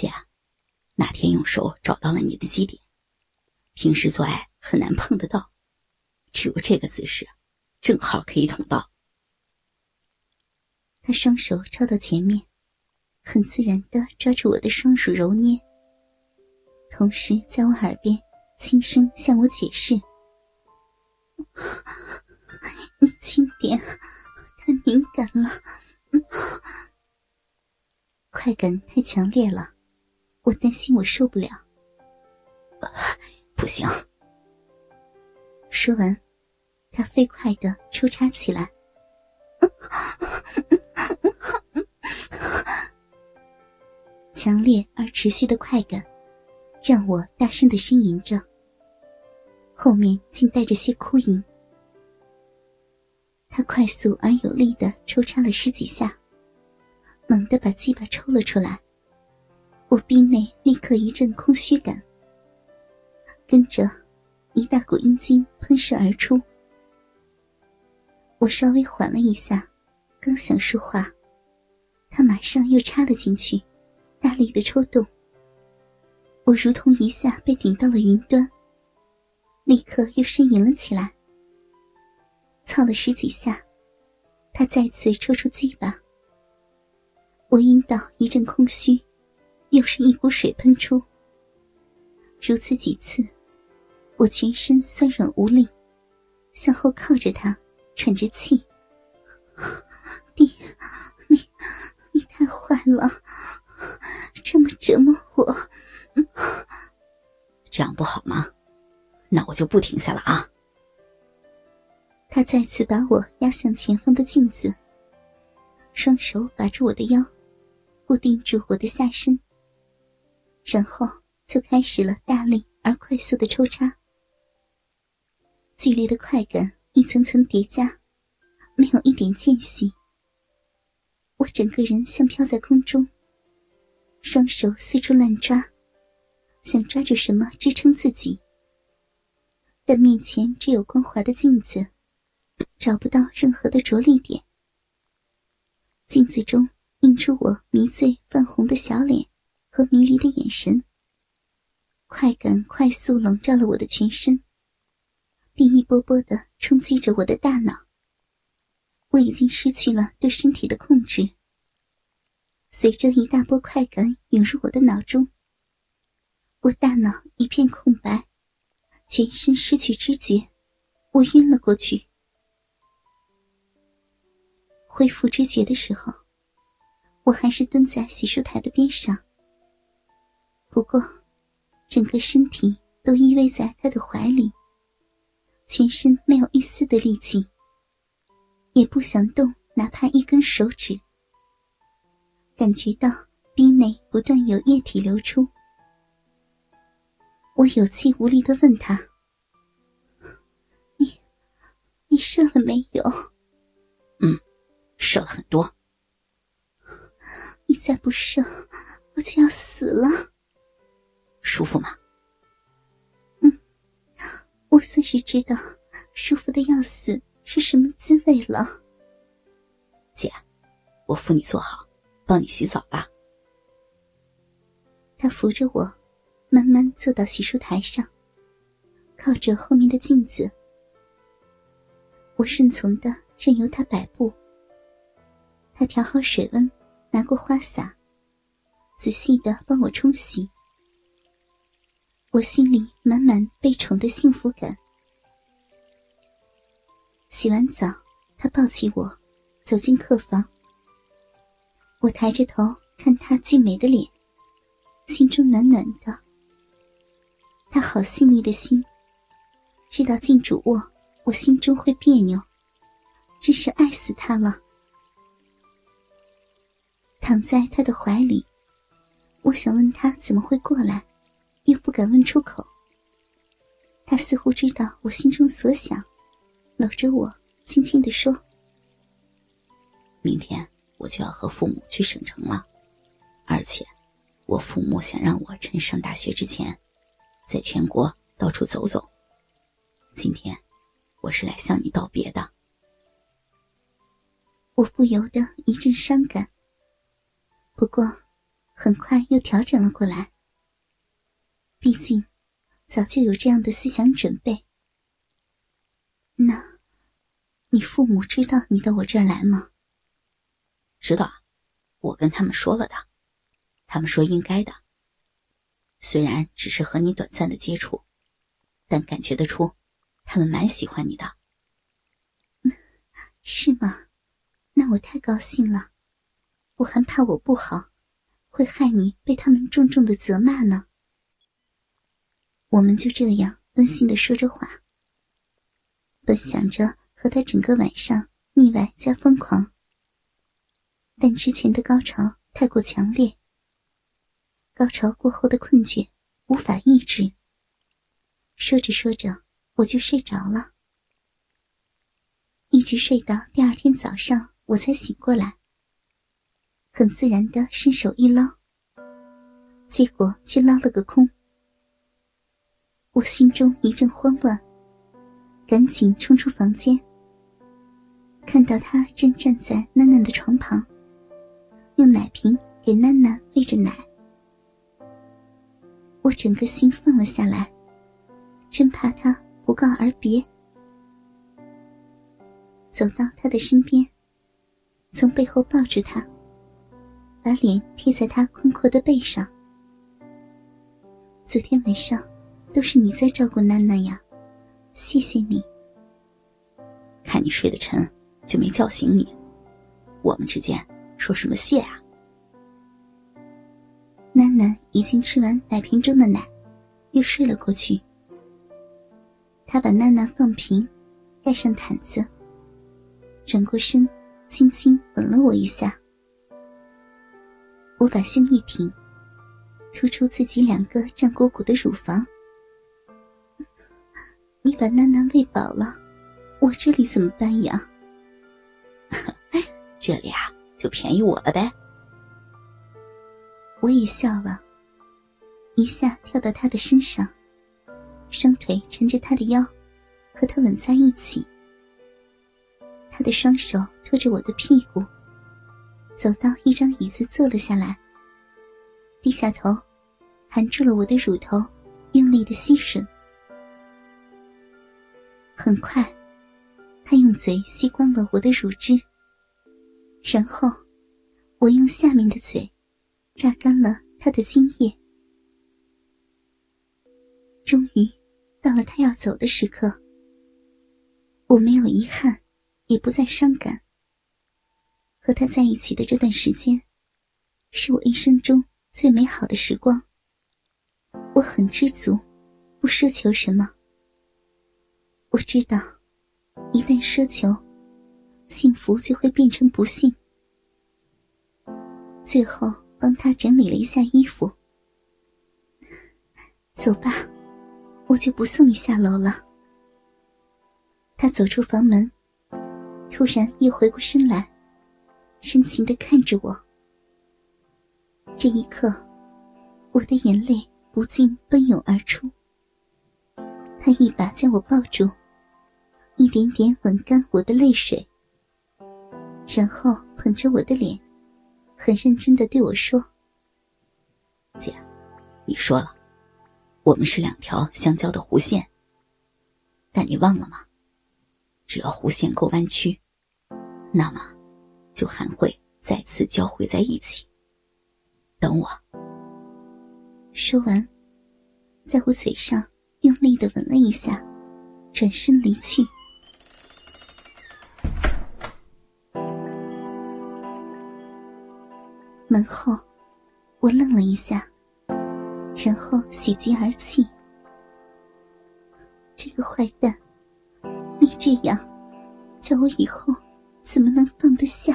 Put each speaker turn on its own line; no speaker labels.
姐，那天用手找到了你的基点，平时做爱很难碰得到，只有这个姿势，正好可以捅到。
他双手抄到前面，很自然的抓住我的双手揉捏，同时在我耳边轻声向我解释：“你轻点，太敏感了。”快感太强烈了，我担心我受不了。
不行。
说完，他飞快的抽插起来。强烈而持续的快感，让我大声的呻吟着，后面竟带着些哭吟。他快速而有力的抽插了十几下，猛地把鸡巴抽了出来，我臂内立刻一阵空虚感，跟着一大股阴茎喷射而出。我稍微缓了一下，刚想说话，他马上又插了进去，大力的抽动。我如同一下被顶到了云端，立刻又呻吟了起来。操了十几下，他再次抽出鸡巴。我阴道一阵空虚，又是一股水喷出。如此几次，我全身酸软无力，向后靠着他，喘着气。你，你，你太坏了，这么折磨我，
这样不好吗？那我就不停下了啊。
他再次把我压向前方的镜子，双手把住我的腰，固定住我的下身，然后就开始了大力而快速的抽插。剧烈的快感一层层叠加，没有一点间隙。我整个人像飘在空中，双手四处乱抓，想抓住什么支撑自己，但面前只有光滑的镜子。找不到任何的着力点。镜子中映出我迷醉泛红的小脸和迷离的眼神。快感快速笼罩了我的全身，并一波波的冲击着我的大脑。我已经失去了对身体的控制。随着一大波快感涌入我的脑中，我大脑一片空白，全身失去知觉，我晕了过去。恢复知觉的时候，我还是蹲在洗漱台的边上。不过，整个身体都依偎在他的怀里，全身没有一丝的力气，也不想动哪怕一根手指。感觉到鼻内不断有液体流出，我有气无力的问他：“你，你射了没有？”“
嗯。”射了很多，
你再不射，我就要死了。
舒服吗？
嗯，我算是知道舒服的要死是什么滋味了。
姐，我扶你坐好，帮你洗澡吧。
他扶着我，慢慢坐到洗漱台上，靠着后面的镜子。我顺从的任由他摆布。他调好水温，拿过花洒，仔细的帮我冲洗。我心里满满被宠的幸福感。洗完澡，他抱起我，走进客房。我抬着头看他俊美的脸，心中暖暖的。他好细腻的心，知道进主卧，我心中会别扭，真是爱死他了。躺在他的怀里，我想问他怎么会过来，又不敢问出口。他似乎知道我心中所想，搂着我，轻轻地说：“
明天我就要和父母去省城了，而且，我父母想让我趁上大学之前，在全国到处走走。今天，我是来向你道别的。”
我不由得一阵伤感。不过，很快又调整了过来。毕竟，早就有这样的思想准备。那，你父母知道你到我这儿来吗？
知道，我跟他们说了的，他们说应该的。虽然只是和你短暂的接触，但感觉得出，他们蛮喜欢你的。
是吗？那我太高兴了。我还怕我不好，会害你被他们重重的责骂呢。我们就这样温馨的说着话，本想着和他整个晚上腻歪加疯狂，但之前的高潮太过强烈，高潮过后的困倦无法抑制。说着说着，我就睡着了，一直睡到第二天早上，我才醒过来。很自然的伸手一捞，结果却捞了个空。我心中一阵慌乱，赶紧冲出房间，看到他正站在囡囡的床旁，用奶瓶给囡囡喂着奶。我整个心放了下来，真怕他不告而别。走到他的身边，从背后抱住他。把脸贴在他宽阔的背上。昨天晚上都是你在照顾囡囡呀，谢谢你。
看你睡得沉，就没叫醒你。我们之间说什么谢啊？
囡囡已经吃完奶瓶中的奶，又睡了过去。他把囡囡放平，盖上毯子，转过身，轻轻吻了我一下。我把胸一挺，突出自己两个胀鼓鼓的乳房。你把囡囡喂饱了，我这里怎么办呀？
这里啊，就便宜我了呗。
我也笑了，一下跳到他的身上，双腿缠着他的腰，和他吻在一起。他的双手托着我的屁股。走到一张椅子坐了下来，低下头，含住了我的乳头，用力的吸吮。很快，他用嘴吸光了我的乳汁，然后我用下面的嘴榨干了他的精液。终于到了他要走的时刻，我没有遗憾，也不再伤感。和他在一起的这段时间，是我一生中最美好的时光。我很知足，不奢求什么。我知道，一旦奢求，幸福就会变成不幸。最后帮他整理了一下衣服，走吧，我就不送你下楼了。他走出房门，突然又回过身来。深情的看着我，这一刻，我的眼泪不禁奔涌而出。他一把将我抱住，一点点吻干我的泪水，然后捧着我的脸，很认真的对我说：“
姐，你说了，我们是两条相交的弧线，但你忘了吗？只要弧线够弯曲，那么……”就还会再次交汇在一起。等我。
说完，在我嘴上用力的吻了一下，转身离去。门后，我愣了一下，然后喜极而泣。这个坏蛋，你这样，叫我以后。怎么能放得下？